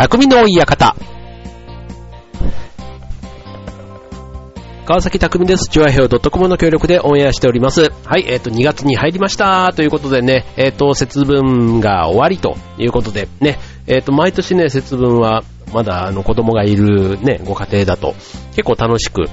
匠の館。川崎匠です。チュアヘオ .com の協力でオンエアしております。はい、えっ、と、2月に入りましたということでね、えっ、と、節分が終わりということでね、えっ、と、毎年ね、節分は、まだあの子供がいるね、ご家庭だと、結構楽しく、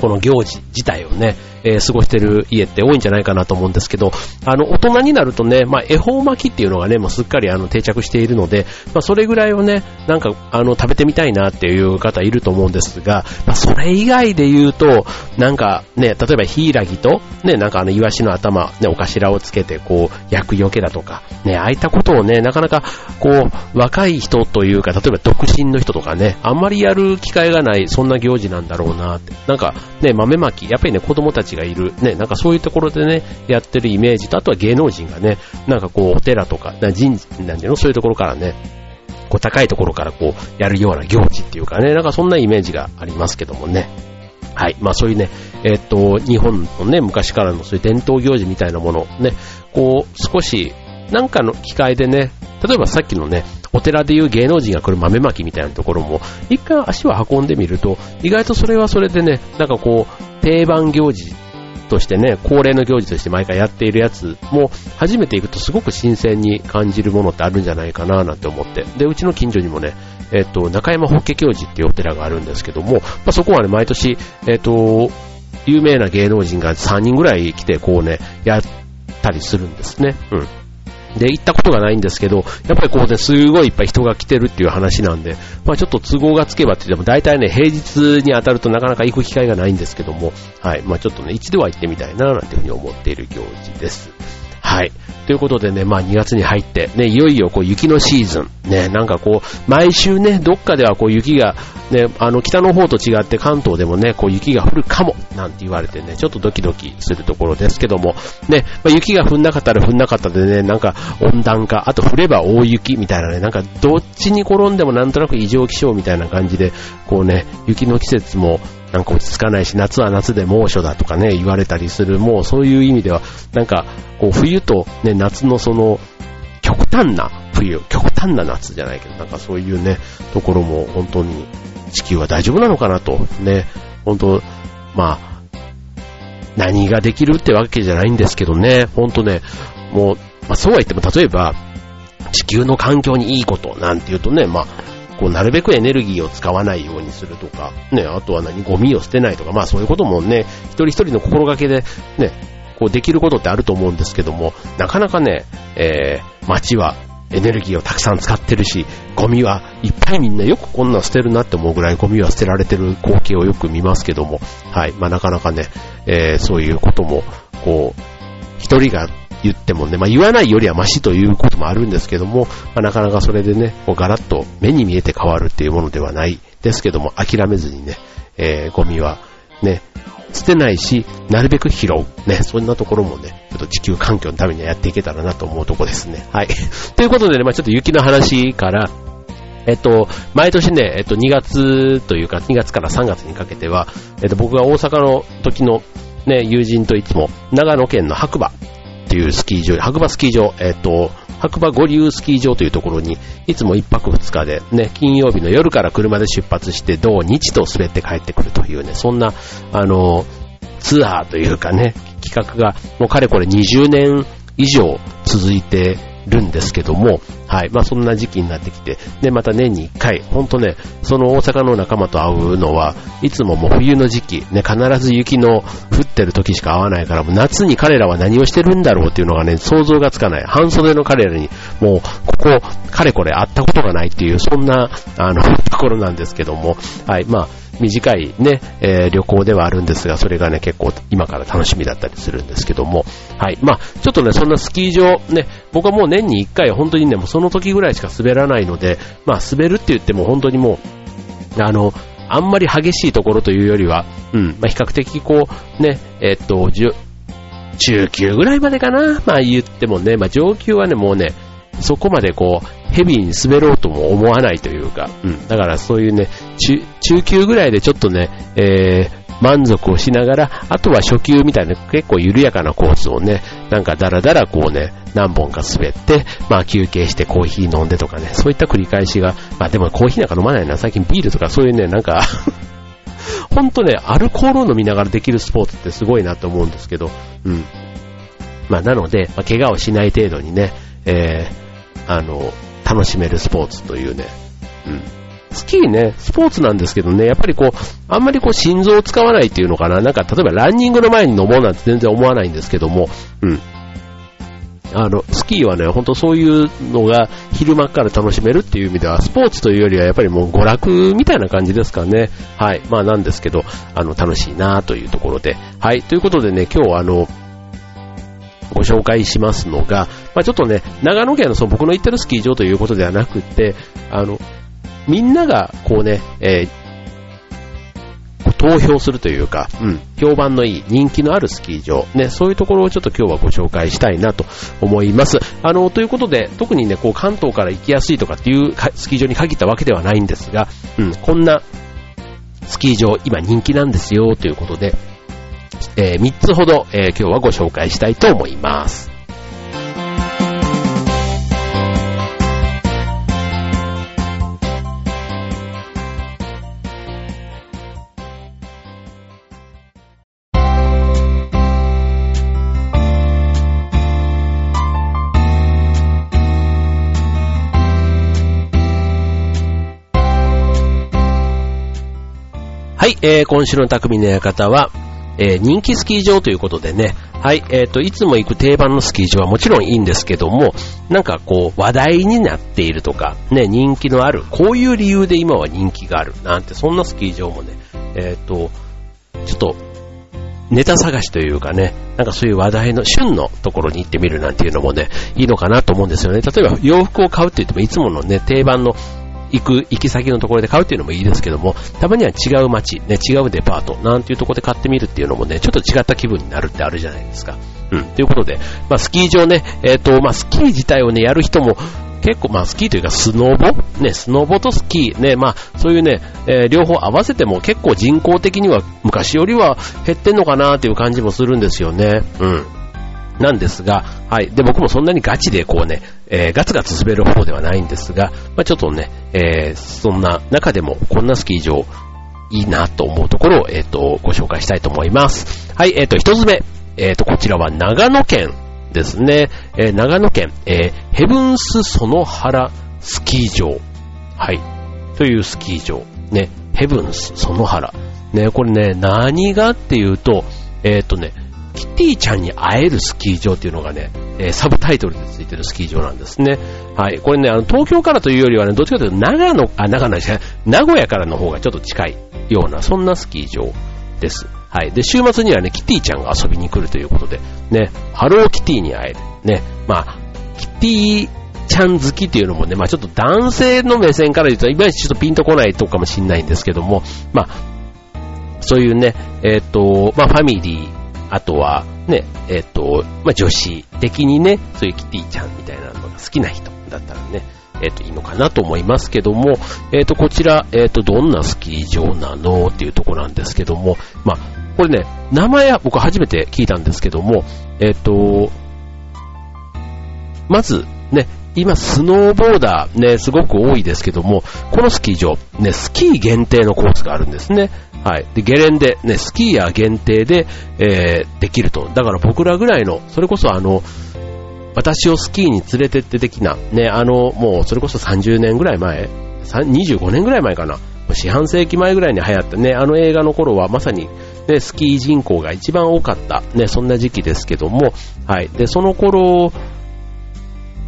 この行事自体をね、えー過ごしてる家って多いんじゃないかなと思うんですけど、あの、大人になるとね、まあ、恵方巻きっていうのがね、もうすっかりあの、定着しているので、まあ、それぐらいをね、なんか、あの、食べてみたいなっていう方いると思うんですが、まあ、それ以外で言うと、なんかね、例えばヒイラギと、ね、なんかあの、イワシの頭、ね、お頭をつけて、こう、焼くよけだとか、ね、ああいったことをね、なかなか、こう、若い人というか、例えば独身の人とかね、あんまりやる機会がない、そんな行事なんだろうなって。なんか、ね、豆まき、やっぱりね、子供たちがいる、ね、なんかそういうところでね、やってるイメージと、あとは芸能人がね、なんかこう、お寺とか、な神社なんていうの、そういうところからね、こう、高いところからこう、やるような行事っていうかね、なんかそんなイメージがありますけどもね。はい。まあそういうね、えっと、日本のね、昔からのそういう伝統行事みたいなものね、こう、少し、なんかの機会でね、例えばさっきのね、お寺でいう芸能人が来る豆まきみたいなところも、一回足を運んでみると、意外とそれはそれでね、なんかこう、定番行事としてね、恒例の行事として毎回やっているやつも、初めて行くとすごく新鮮に感じるものってあるんじゃないかななんて思って。で、うちの近所にもね、えっと、中山法華教寺っていうお寺があるんですけども、まあ、そこはね、毎年、えっと、有名な芸能人が3人ぐらい来て、こうね、やったりするんですね。うん。で、行ったことがないんですけど、やっぱりここで、すごいいっぱい人が来てるっていう話なんで、まあちょっと都合がつけばって言っても、大体ね、平日に当たるとなかなか行く機会がないんですけども、はい。まあちょっとね、一度は行ってみたいな、なんていうふうに思っている行事です。はい。ということでね、まあ2月に入って、ね、いよいよこう雪のシーズン。ね、なんかこう、毎週ね、どっかではこう雪が、ね、あの北の方と違って関東でもね、こう雪が降るかも、なんて言われてね、ちょっとドキドキするところですけども、ね、まあ、雪が降んなかったら降んなかったでね、なんか温暖化、あと降れば大雪みたいなね、なんかどっちに転んでもなんとなく異常気象みたいな感じで、こうね、雪の季節もなんか落ち着かないし、夏は夏で猛暑だとかね、言われたりする、もうそういう意味では、なんか、こう冬とね、夏のその、極端な冬、極端な夏じゃないけど、なんかそういうね、ところも本当に地球は大丈夫なのかなと、ね、本当、まあ、何ができるってわけじゃないんですけどね、本当ね、もう、まあそうは言っても例えば、地球の環境にいいことなんて言うとね、まあ、こう、なるべくエネルギーを使わないようにするとか、ね、あとは何、ゴミを捨てないとか、まあそういうこともね、一人一人の心がけで、ね、こうできることってあると思うんですけども、なかなかね、えー、街はエネルギーをたくさん使ってるし、ゴミはいっぱいみんなよくこんなん捨てるなって思うぐらいゴミは捨てられてる光景をよく見ますけども、はい、まあなかなかね、えー、そういうことも、こう、一人が言ってもね、まあ言わないよりはマシということもあるんですけども、まあなかなかそれでね、こうガラッと目に見えて変わるっていうものではないですけども、諦めずにね、えー、ゴミはね、捨てないし、なるべく拾う。ね、そんなところもね、ちょっと地球環境のためにはやっていけたらなと思うとこですね。はい。ということでね、まあちょっと雪の話から、えっと、毎年ね、えっと、2月というか、2月から3月にかけては、えっと、僕が大阪の時のね、友人といつも、長野県の白馬っていうスキー場、白馬スキー場、えっと、白馬五流スキー場というところに、いつも1泊2日で、ね、金曜日の夜から車で出発して、土日と滑って帰ってくるというね、そんな、あの、ツアーというかね、企画が、もうかれこれ20年以上続いてるんですけども、はい。まあそんな時期になってきて、で、また年に1回、ほんとね、その大阪の仲間と会うのは、いつももう冬の時期、ね、必ず雪の降ってる時しか会わないから、もう夏に彼らは何をしてるんだろうっていうのがね、想像がつかない。半袖の彼らに、もう、ここ、かれこれ会ったことがないっていう、そんな、あの、ところなんですけども、はい。まあ、短いね、えー旅行ではあるんですが、それがね、結構今から楽しみだったりするんですけども、はい。まあ、ちょっとね、そんなスキー場、ね、僕はもう年に1回本当にね、もうその時ぐらいしか滑らないので、まあ、滑るって言っても本当にもう、あの、あんまり激しいところというよりは、うん、まあ、比較的こう、ね、えっと、中級ぐらいまでかな、まあ言ってもね、まあ上級はね、もうね、そこまでこう、ヘビーに滑ろうとも思わないというか、うん、だからそういうね、中、中級ぐらいでちょっとね、えー、満足をしながら、あとは初級みたいな結構緩やかなコースをね、なんかダラダラこうね、何本か滑って、まあ休憩してコーヒー飲んでとかね、そういった繰り返しが、まあでもコーヒーなんか飲まないな、最近ビールとかそういうね、なんかほんとね、アルコールを飲みながらできるスポーツってすごいなと思うんですけど、うん。まあなので、まあ、怪我をしない程度にね、えー、あの、楽しめるスポーツというね、うん。スキーね、スポーツなんですけどね、やっぱりこう、あんまりこう心臓を使わないっていうのかな。なんか例えばランニングの前に飲もうなんて全然思わないんですけども、うん。あの、スキーはね、ほんとそういうのが昼間から楽しめるっていう意味では、スポーツというよりはやっぱりもう娯楽みたいな感じですかね。はい。まあなんですけど、あの、楽しいなというところで。はい。ということでね、今日はあの、ご紹介しますのが、まあ、ちょっとね、長野県のその僕の行ってるスキー場ということではなくて、あの、みんながこうね、えー、投票するというか、うん、評判のいい人気のあるスキー場、ね、そういうところをちょっと今日はご紹介したいなと思います。あの、ということで、特にね、こう関東から行きやすいとかっていうスキー場に限ったわけではないんですが、うん、こんなスキー場今人気なんですよということで、えー、3つほど、えー、今日はご紹介したいと思います。はい、えー、今週の匠の館は、えー、人気スキー場ということでね、はい、えっ、ー、と、いつも行く定番のスキー場はもちろんいいんですけども、なんかこう、話題になっているとか、ね、人気のある、こういう理由で今は人気がある、なんて、そんなスキー場もね、えっ、ー、と、ちょっと、ネタ探しというかね、なんかそういう話題の旬のところに行ってみるなんていうのもね、いいのかなと思うんですよね。例えば洋服を買うって言ってもいつものね、定番の行く、行き先のところで買うっていうのもいいですけども、たまには違う街、ね、違うデパート、なんていうところで買ってみるっていうのもね、ちょっと違った気分になるってあるじゃないですか。うん。ということで、まあ、スキー場ね、えっ、ー、と、まあ、スキー自体をね、やる人も、結構、まあ、スキーというか、スノボ？ね、スノボとスキー、ね、まあ、そういうね、えー、両方合わせても結構人口的には昔よりは減ってんのかなっていう感じもするんですよね。うん。なんですが、はい。で、僕もそんなにガチでこうね、えー、ガツガツ滑る方ではないんですが、まあ、ちょっとね、えー、そんな中でもこんなスキー場いいなと思うところを、えっ、ー、と、ご紹介したいと思います。はい、えっ、と、一つ目。えっ、と、こちらは長野県ですね。え長野県、えヘブンス園原スキー場。はい。というスキー場。ね、ヘブンス園原。ね、これね、何がっていうと、えっ、とね、キティちゃんに会えるスキー場っていうのがね、えー、サブタイトルでついてるスキー場なんですね。はい。これね、あの、東京からというよりはね、どっちかというと長野、あ、長野じゃない、名古屋からの方がちょっと近いような、そんなスキー場です。はい。で、週末にはね、キティちゃんが遊びに来るということで、ね、ハローキティに会える。ね、まあ、キティちゃん好きっていうのもね、まあちょっと男性の目線から言うと、いまいちちょっとピンとこないとこかもしれないんですけども、まあ、そういうね、えっ、ー、と、まあファミリー、あとは、ね、えっ、ー、と、まあ、女子的にね、そういうキティちゃんみたいなのが好きな人だったらね、えっ、ー、と、いいのかなと思いますけども、えっ、ー、と、こちら、えっ、と、どんなスキー場なのっていうとこなんですけども、まあ、これね、名前は僕初めて聞いたんですけども、えっ、と、まず、ね、今、スノーボーダーね、すごく多いですけども、このスキー場、ね、スキー限定のコースがあるんですね。はい。で、ゲレンデ、ね、スキーヤー限定で、えー、できると。だから僕らぐらいの、それこそあの、私をスキーに連れてって的な、ね、あの、もうそれこそ30年ぐらい前、25年ぐらい前かな。四半世紀前ぐらいに流行ったね、あの映画の頃はまさに、ね、スキー人口が一番多かった、ね、そんな時期ですけども、はい。で、その頃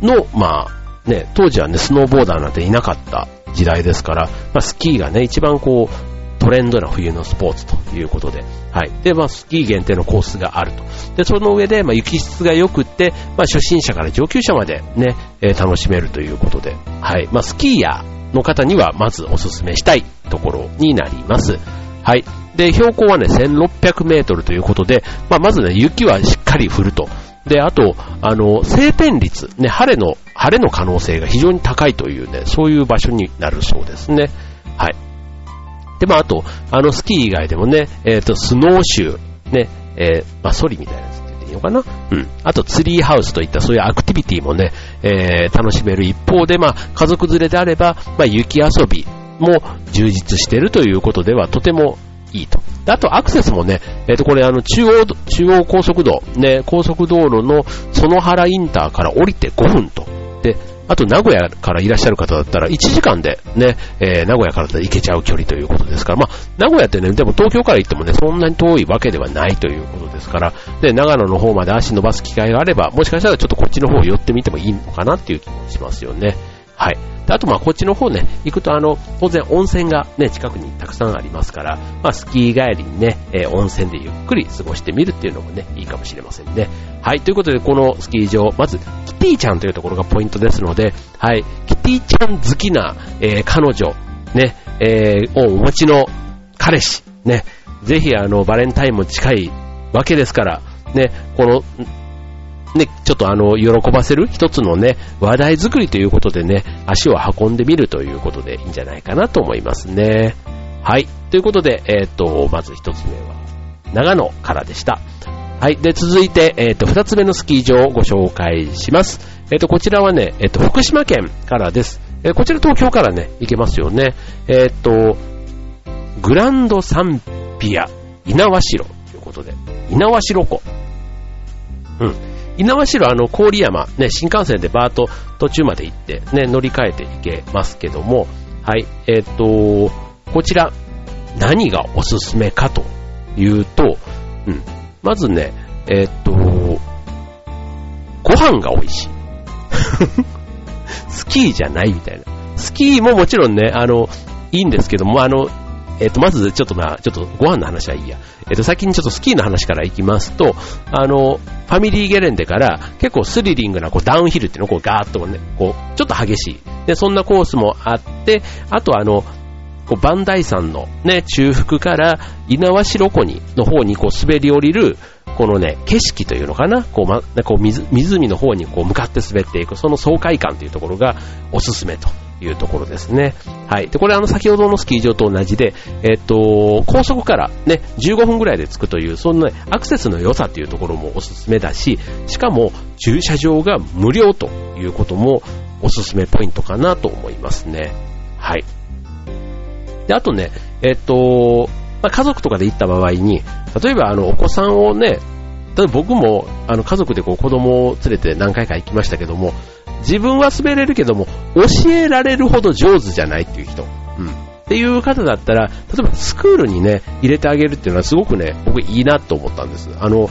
の、まあ、ね、当時はね、スノーボーダーなんていなかった時代ですから、まあ、スキーがね、一番こう、トレンドな冬のスポーツということで、はい。で、まあ、スキー限定のコースがあると。で、その上で、まあ、雪質が良くって、まあ、初心者から上級者までね、えー、楽しめるということで、はい。まあ、スキーヤーの方には、まずおすすめしたいところになります。はい。で、標高はね、1600メートルということで、まあ、まずね、雪はしっかり降ると。で、あと、あの、晴天率、ね、晴れの、晴れの可能性が非常に高いというね、そういう場所になるそうですね。はい。で、まあ、あと、あの、スキー以外でもね、えっ、ー、と、スノーシュー、ね、えー、まあ、ソリみたいなやつって言っていいのかな？うん。あと、ツリーハウスといったそういうアクティビティもね、えー、楽しめる一方で、まあ、家族連れであれば、まあ、雪遊びも充実しているということでは、とてもいいと。あと、アクセスもね、えっ、ー、と、これ、あの、中央、中央高速道、ね、高速道路の園原インターから降りて5分と。で、あと、名古屋からいらっしゃる方だったら、1時間でね、えー、名古屋から行けちゃう距離ということですから、まあ、名古屋ってね、でも東京から行ってもね、そんなに遠いわけではないということですから、で、長野の方まで足伸ばす機会があれば、もしかしたらちょっとこっちの方寄ってみてもいいのかなっていう気もしますよね。はい。であとまこっちの方ね、行くとあの、当然温泉がね、近くにたくさんありますから、まあスキー帰りにね、えー、温泉でゆっくり過ごしてみるっていうのもね、いいかもしれませんね。はい、ということでこのスキー場、まず、キティちゃんというところがポイントですので、はい、キティちゃん好きな、えー、彼女、ね、えー、をお持ちの彼氏、ね、ぜひあの、バレンタインも近いわけですから、ね、この、ね、ちょっとあの、喜ばせる一つのね、話題作りということでね、足を運んでみるということでいいんじゃないかなと思いますね。はい。ということで、えっ、ー、と、まず一つ目は、長野からでした。はい。で、続いて、えっ、ー、と、二つ目のスキー場をご紹介します。えっ、ー、と、こちらはね、えっ、と、福島県からです。えこちら東京からね、行けますよね。えっ、と、グランドサンピア、稲葉城ということで、稲葉城湖。うん。稲葉城あの郡山、ね、新幹線でバーと途中まで行って、ね、乗り換えて行けますけども、はい、えっ、ー、と、こちら、何がおすすめかというと、うん、まずね、えっ、ー、と、ご飯が美味しい。スキーじゃないみたいな。スキーももちろんね、あの、いいんですけども、あの、えっ、ー、と、まずちょっとまあ、ちょっとご飯の話はいいや。えっ、と、先にちょっとスキーの話からいきますと、あの、ファミリーゲレンデから結構スリリングなこうダウンヒルっていうのをこうガーッとね、こう、ちょっと激しい。で、そんなコースもあって、あとあの、こう、バンダイ山のね、中腹から稲葉城湖に、の方にこう滑り降りる、このね、景色というのかな、こう、ま、こう湖の方にこう向かって滑っていく、その爽快感というところがおすすめというところですね。はい。で、これあの先ほどのスキー場と同じで、えっと、高速からね、15分ぐらいで着くという、そんなアクセスの良さっていうところもおすすめだし、しかも駐車場が無料ということもおすすめポイントかなと思いますね。はい。で、あとね、えっと、まあ、家族とかで行った場合に、例えばあのお子さんをね、例えば僕もあの家族でこう子供を連れて何回か行きましたけども、自分は滑れるけども、教えられるほど上手じゃないっていう人。うん。っていう方だったら、例えばスクールにね、入れてあげるっていうのはすごくね、僕いいなと思ったんです。あの、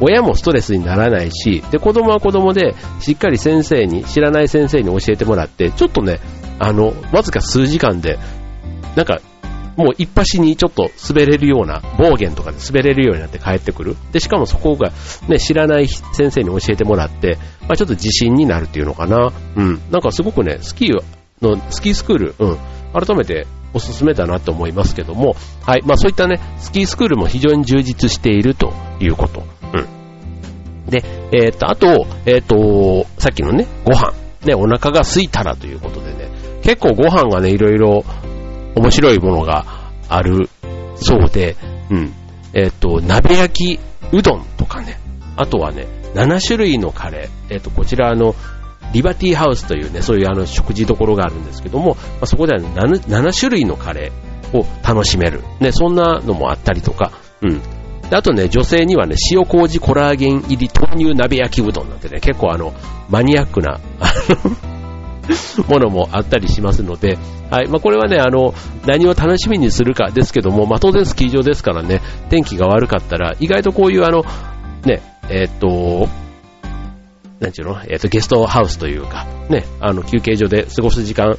親もストレスにならないし、で、子供は子供で、しっかり先生に、知らない先生に教えてもらって、ちょっとね、あの、わずか数時間で、なんか、もう一発にちょっと滑れるような、暴言とかで滑れるようになって帰ってくる。で、しかもそこがね、知らない先生に教えてもらって、まあちょっと自信になるっていうのかな。うん。なんかすごくね、スキーの、スキースクール、うん。改めておすすめだなと思いますけども、はい。まあそういったね、スキースクールも非常に充実しているということ。うん。で、えー、っと、あと、えー、っと、さっきのね、ご飯。ね、お腹が空いたらということでね、結構ご飯がね、いろいろ面白いものがあるそうで、うん。えっ、と、鍋焼きうどんとかね、あとはね、7種類のカレー、えっ、と、こちらの、リバティハウスというね、そういうあの食事所があるんですけども、まあ、そこでは 7, 7種類のカレーを楽しめる。ね、そんなのもあったりとか、うん。であとね、女性にはね、塩麹コラーゲン入り豆乳鍋焼きうどんなんてね、結構あの、マニアックな、ものもあったりしますので、はい。まあ、これはね、あの、何を楽しみにするかですけども、まあ、当然スキー場ですからね、天気が悪かったら、意外とこういうあの、ね、えー、っと、なんちゅうの、えー、っと、ゲストハウスというか、ね、あの、休憩所で過ごす時間、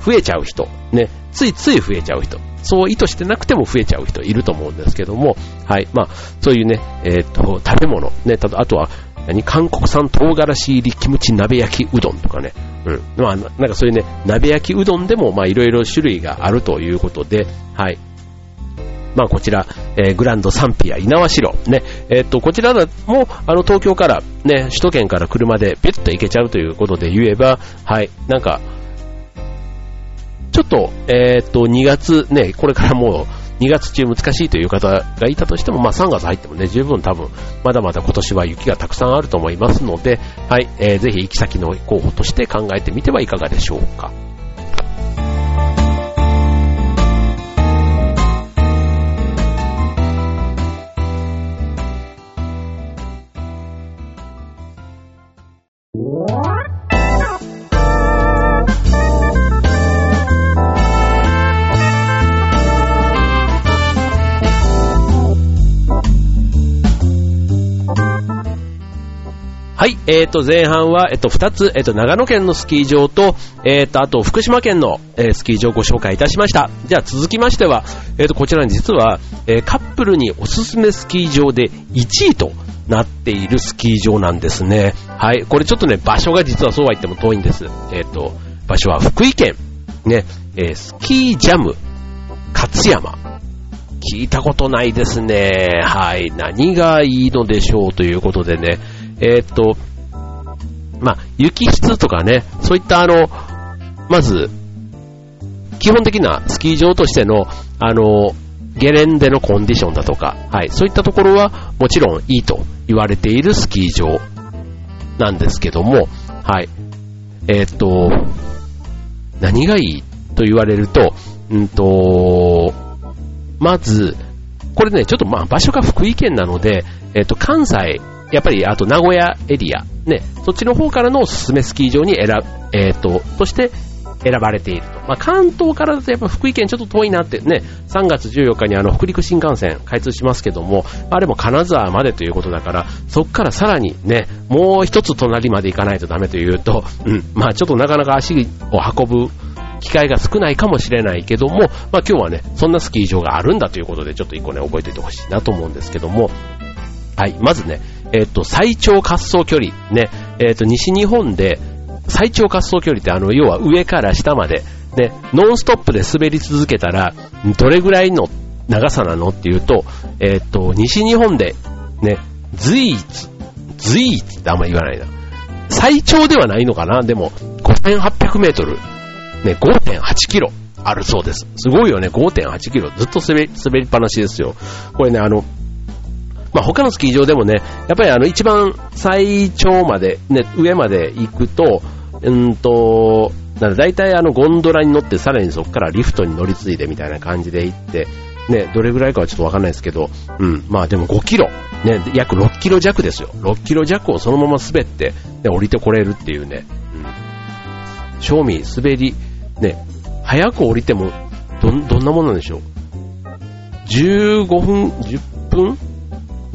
増えちゃう人、ね、ついつい増えちゃう人、そう意図してなくても増えちゃう人いると思うんですけども、はい、まあ、そういうね、えー、っと、食べ物、ね、たあとは、何？韓国産唐辛子入りキムチ鍋焼きうどんとかね。うん。まあ、なんかそういうね、鍋焼きうどんでも、まあ、いろいろ種類があるということで、はい。まあ、こちら、えー、グランドサンピア稲葉城。ね。えー、っと、こちらも、あの、東京から、ね、首都圏から車でピュッと行けちゃうということで言えば、はい。なんか、ちょっと、えっと、2月ね、これからもう2月中難しいという方がいたとしても、まあ3月入ってもね、十分多分、まだまだ今年は雪がたくさんあると思いますので、はい、えー、ぜひ行き先の候補として考えてみてはいかがでしょうか。はい、えっ、ー、と、前半は、えっ、と、二つ、えっ、と、長野県のスキー場と、えっ、と、あと、福島県の、えスキー場をご紹介いたしました。じゃあ、続きましては、えっ、と、こちらに実は、えカップルにおすすめスキー場で1位となっているスキー場なんですね。はい、これちょっとね、場所が実はそうは言っても遠いんです。えっ、と、場所は福井県、ね、えスキージャム、勝山。聞いたことないですね。はい。何がいいのでしょうということでね。えー、っと、まあ、雪質とかね、そういったあの、まず、基本的なスキー場としての、あの、ゲレンデのコンディションだとか、はい、そういったところはもちろんいいと言われているスキー場なんですけども、はい、えー、っと、何がいいと言われると、うんと、まず、これね、ちょっとまあ場所が福井県なので、えっと、関西やっぱりあと名古屋エリア、ね、そっちの方からのおすすめスキー場に選、えっ、ー、と、として選ばれていると。まあ、関東からだとやっぱ福井県ちょっと遠いなってね、3月14日にあの北陸新幹線開通しますけども、あれも金沢までということだから、そっからさらにね、もう一つ隣まで行かないとダメというと、うん、まあちょっとなかなか足を運ぶ機会が少ないかもしれないけども、まあ今日はね、そんなスキー場があるんだということで、ちょっと一個ね、覚えておいてほしいなと思うんですけども、はい、まずね、えっと、最長滑走距離、ね、えっと、西日本で最長滑走距離ってあの、要は上から下まで、ね、ノンストップで滑り続けたら、どれぐらいの長さなのっていうと、えっと、西日本で、ね、随一、随一ってあんま言わないな。最長ではないのかな？でも、5800メートル、ね、5.8キロあるそうです。すごいよね、5.8キロ。ずっと滑り、滑りっぱなしですよ。これね、あの、まあ、他のスキー場でもね、やっぱりあの一番最長まで、ね、上まで行くと、うんと、なん大体あのゴンドラに乗ってさらにそこからリフトに乗り継いでみたいな感じで行って、ね、どれぐらいかはちょっとわかんないですけど、うん、まあでも5キロ、ね、約6キロ弱ですよ。6キロ弱をそのまま滑って、ね、降りてこれるっていうね、うん。正味、滑り、ね、早く降りても、ど、どんなものなんでしょう。15分、10分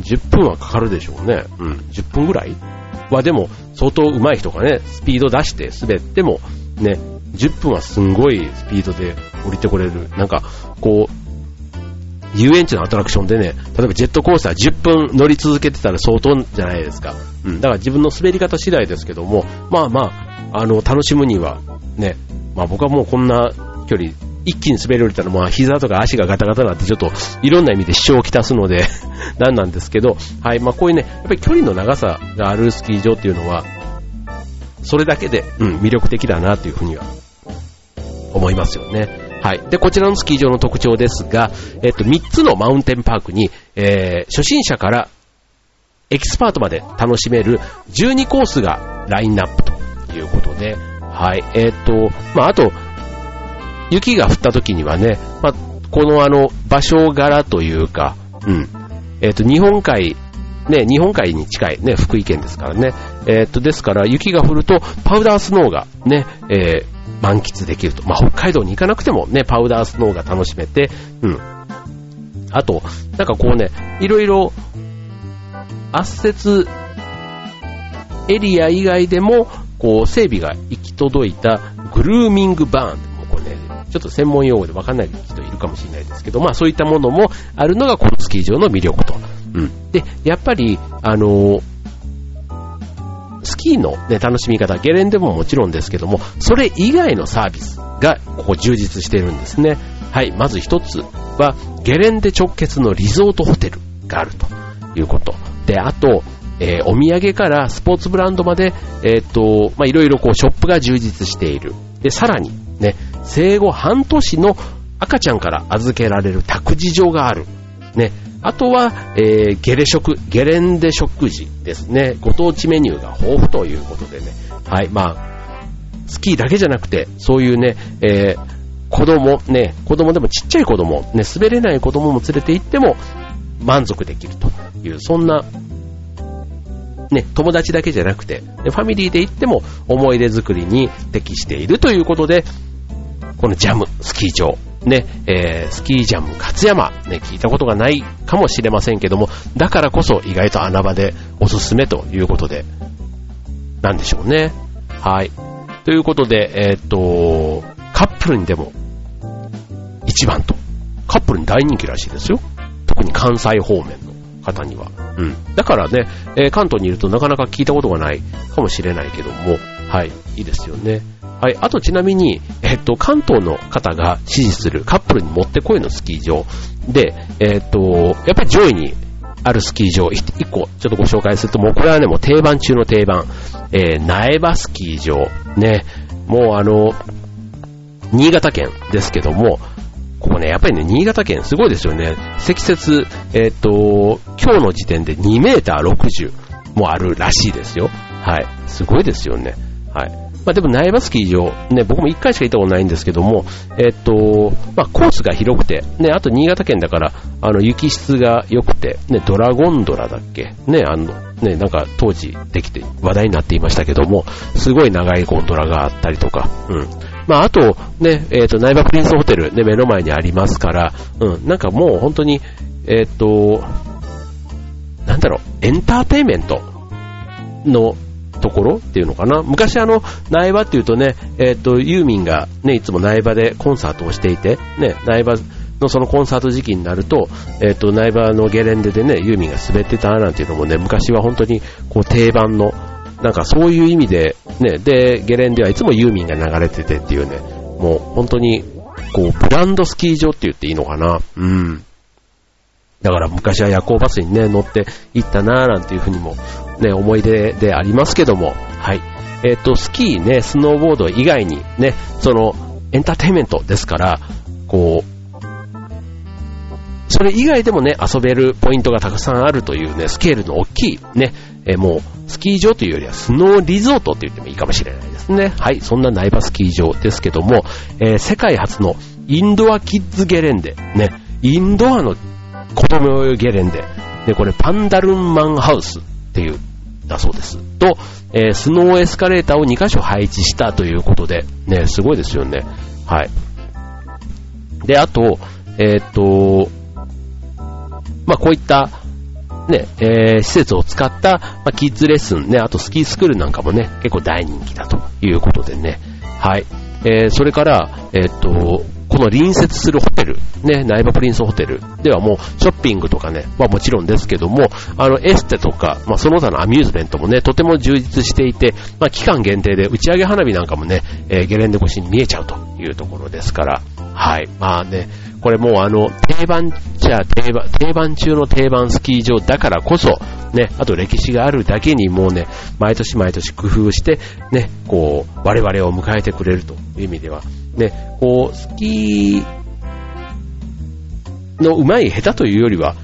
10分はかかるでしょうね。うん。10分ぐらい？はでも、相当上手い人がね、スピード出して滑っても、ね、10分はすんごいスピードで降りてこれる。なんか、こう、遊園地のアトラクションでね、例えばジェットコースター10分乗り続けてたら相当じゃないですか。うん。だから自分の滑り方次第ですけども、まあまあ、あの、楽しむには、ね、まあ僕はもうこんな距離一気に滑り降りたら、まあ、膝とか足がガタガタになって、ちょっと、いろんな意味で支障をきたすので なんなんですけど、はい、まあ、こういうね、やっぱり距離の長さがあるスキー場っていうのは、それだけで、うん、魅力的だなというふうには、思いますよね。はい。で、こちらのスキー場の特徴ですが、えっと、3つのマウンテンパークに、えー、初心者からエキスパートまで楽しめる12コースがラインナップということで、はい。えっと、まあ、あと、雪が降った時にはね、まあ、このあの、場所柄というか、うん。えっ、ー、と、日本海、ね、日本海に近いね、福井県ですからね。えっ、ー、と、ですから、雪が降ると、パウダースノーがね、えー、満喫できると。まあ、北海道に行かなくてもね、パウダースノーが楽しめて、うん。あと、なんかこうね、いろいろ、圧雪エリア以外でも、こう、整備が行き届いたグルーミングバーンちょっと専門用語でわかんない人いるかもしれないですけど、まあそういったものもあるのがこのスキー場の魅力と。うん。で、やっぱり、あの、スキーの、ね、楽しみ方、ゲレンデももちろんですけども、それ以外のサービスがここ充実してるんですね。はい、まず一つは、ゲレンデ直結のリゾートホテルがあるということ。で、あと、えー、お土産からスポーツブランドまで、えっ、ー、と、ま、いろいろこうショップが充実している。で、さらに、ね、生後半年の赤ちゃんから預けられる託児所がある。ね。あとは、えー、ゲレ食、ゲレンデ食事ですね。ご当地メニューが豊富ということでね。はい。まあ、スキーだけじゃなくて、そういうね、えー、子供、ね、子供でもちっちゃい子供、ね、滑れない子供も連れて行っても満足できるという、そんなね、友達だけじゃなくて、ファミリーで行っても思い出作りに適しているということで、このジャム、スキー場、ね、えー、スキージャム勝山、ね、聞いたことがないかもしれませんけども、だからこそ意外と穴場でおすすめということで、なんでしょうね。はい。ということで、えー、っと、カップルにでも、一番と。カップルに大人気らしいですよ。特に関西方面の。方には。うん。だからね、えー、関東にいるとなかなか聞いたことがないかもしれないけども、はい、いいですよね。はい、あとちなみに、えっと、関東の方が支持するカップルにもってこいのスキー場で、えっと、やっぱり上位にあるスキー場、一個ちょっとご紹介すると、もうこれはね、もう定番中の定番、えー、苗場スキー場、ね、もうあの、新潟県ですけども、ここね、やっぱりね、新潟県すごいですよね。積雪、えっ、ー、と、今日の時点で2メーター60もあるらしいですよ。はい。すごいですよね。はい。まあでも苗場スキー場、ね、僕も1回しか行ったことないんですけども、えっ、と、まあコースが広くて、ね、あと新潟県だから、あの、雪質が良くて、ね、ドラゴンドラだっけね、あの、ね、なんか当時できて話題になっていましたけども、すごい長いゴンドラがあったりとか、うん。まあ、あと、ね、えっ、ー、と、ナイバプリンスホテル、ね、目の前にありますから、うん、なんかもう本当に、えっ、ー、と、なんだろう、エンターテイメントのところっていうのかな。昔あの、苗場っていうとね、えっ、ー、と、ユーミンがね、いつも苗場でコンサートをしていて、ね、苗場のそのコンサート時期になると、えっ、ー、と、苗場のゲレンデでね、ユーミンが滑ってたなんていうのもね、昔は本当にこう定番のなんかそういう意味で、ね、で、ゲレンではいつもユーミンが流れててっていうね、もう本当に、こう、ブランドスキー場って言っていいのかな。うん。だから昔は夜行バスにね、乗って行ったなーなんていうふうにも、ね、思い出でありますけども、はい。えっ、ー、と、スキーね、スノーボード以外にね、その、エンターテインメントですから、こう、それ以外でもね、遊べるポイントがたくさんあるというね、スケールの大きいね、えー、もう、スキー場というよりはスノーリゾートって言ってもいいかもしれないですね。はい、そんな苗場スキー場ですけども、えー、世界初のインドアキッズゲレンデ、ね、インドアの子供用ゲレンデ、で、これパンダルンマンハウスっていう、だそうです。と、えー、スノーエスカレーターを2箇所配置したということで、ね、すごいですよね。はい。で、あと、えっ、と、まあ、こういったね、えー、施設を使った、まあ、キッズレッスンね、あとスキースクールなんかもね、結構大人気だということでね。はい。えー、それから、え、っと、この隣接するホテル、ね、ナイバプリンスホテルではもうショッピングとかね、まあもちろんですけども、あのエステとか、まあその他のアミューズメントもね、とても充実していて、まあ期間限定で打ち上げ花火なんかもね、えー、ゲレンデ越しに見えちゃうというところですから、はい。まあね、これもうあの、定番じゃ定番、定番中の定番スキー場だからこそ、ね、あと歴史があるだけにもうね、毎年毎年工夫して、ね、こう、我々を迎えてくれるという意味では、ね、こう、スキーの上手い下手というよりは、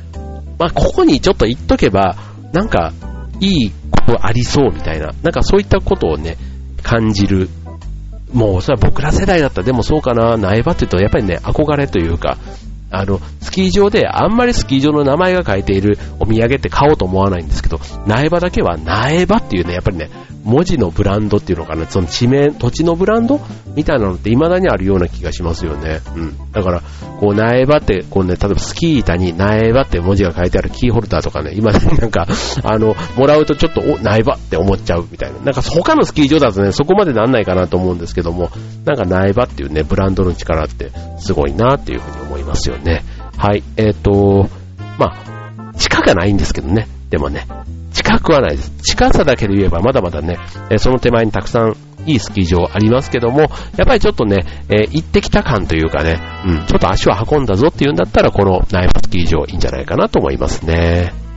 まあ、ここにちょっと言っとけば、なんか、いいことありそうみたいな、なんかそういったことをね、感じる。もうそれは僕ら世代だったらでもそうかな、苗場って言うとやっぱりね、憧れというか、あの、スキー場であんまりスキー場の名前が書いているお土産って買おうと思わないんですけど、苗場だけは苗場っていうね、やっぱりね、文字のブランドっていうのかな、その地名、土地のブランドみたいなのって未だにあるような気がしますよね。うん。だから、こう、苗場って、こうね、例えばスキー板に苗場って文字が書いてあるキーホルダーとかね、今だになんか、あの、もらうとちょっと、お、苗場って思っちゃうみたいな。なんか他のスキー場だとね、そこまでなんないかなと思うんですけども、なんか苗場っていうね、ブランドの力ってすごいなっていうふうに思いますよね。はい。えっ、ー、と、まあ、近くないんですけどね。でもね、近くはないです。近さだけで言えばまだまだね、えその手前にたくさんいいスキー場ありますけども、やっぱりちょっとね、えー、行ってきた感というかね、うん、ちょっと足を運んだぞっていうんだったら、このナイフスキー場いいんじゃないかなと思いますね。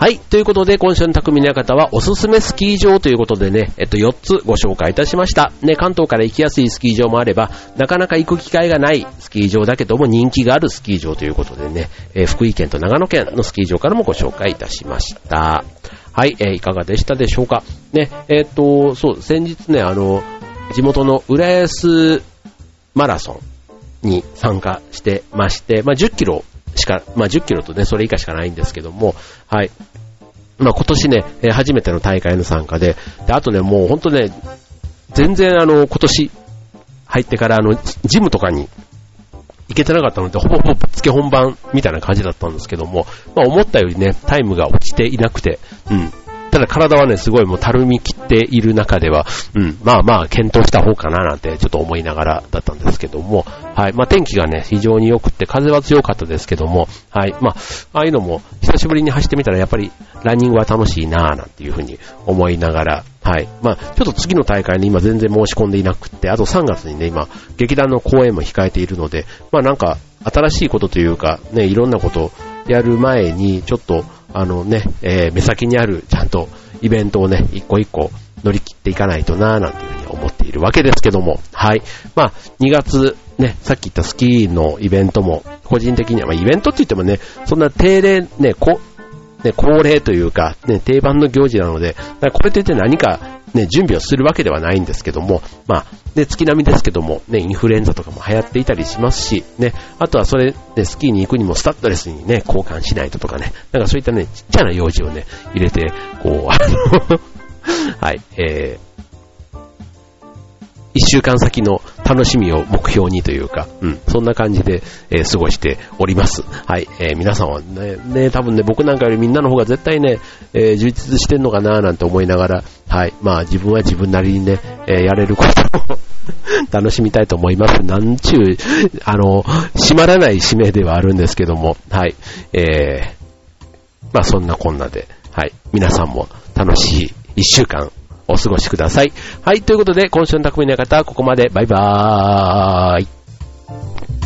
はい。ということで、今週の匠の館はおすすめスキー場ということでね、えっと、4つご紹介いたしました。ね、関東から行きやすいスキー場もあれば、なかなか行く機会がないスキー場だけども人気があるスキー場ということでね、えー、福井県と長野県のスキー場からもご紹介いたしました。はい、えー、いかがでしたでしょうか？ね、えー、っと、そう、先日ね、あの、地元の浦安マラソンに参加してまして、まあ、10キロしか、まあ、10キロとね、それ以下しかないんですけども、はい。まあ、今年ね、初めての大会の参加で、で、あとね、もうほんとね、全然あの、今年入ってからあの、ジムとかに行けてなかったので、ほぼほぼぶっつけ本番みたいな感じだったんですけども、まあ思ったよりね、タイムが落ちていなくて、うん、ただ体はね、すごいもうたるみ切っている中では、うん、まあまあ検討した方かななんてちょっと思いながらだったんですけども、はい、まあ天気がね、非常に良くって風は強かったですけども、はい、まあ、ああいうのも久しぶりに走ってみたらやっぱりランニングは楽しいなぁなんていうふうに思いながら、はい。まあ、ちょっと次の大会に今全然申し込んでいなくって、あと3月にね、今、劇団の公演も控えているので、まあなんか、新しいことというか、ね、いろんなことやる前に、ちょっと、あのね、えー、目先にある、ちゃんと、イベントをね、一個一個乗り切っていかないとなぁなんていうふうに思っているわけですけども、はい。まあ、2月、ね、さっき言ったスキーのイベントも、個人的には、まあ、イベントって言ってもね、そんな定例、ね、こ、ね、恒例というか、ね、定番の行事なので、これといって何か、ね、準備をするわけではないんですけども、まあ、で、月並みですけども、ね、インフルエンザとかも流行っていたりしますし、ね、あとはそれでスキーに行くにもスタッドレスにね、交換しないととかね、なんかそういったね、ちっちゃな用事をね、入れて、こう、あの はい、えー、一週間先の楽しみを目標にというか、うん、そんな感じで、えー、過ごしております。はい、えー、皆さんはね、ね、多分ね、僕なんかよりみんなの方が絶対ね、えー、充実してんのかななんて思いながら、はい、まあ自分は自分なりにね、えー、やれることを 楽しみたいと思います。なんちゅう、あの、閉まらない使命ではあるんですけども、はい、えー、まあそんなこんなで、はい、皆さんも楽しい一週間お過ごしください。はい、ということで、今週の匠の方は、ここまで。バイバーイ。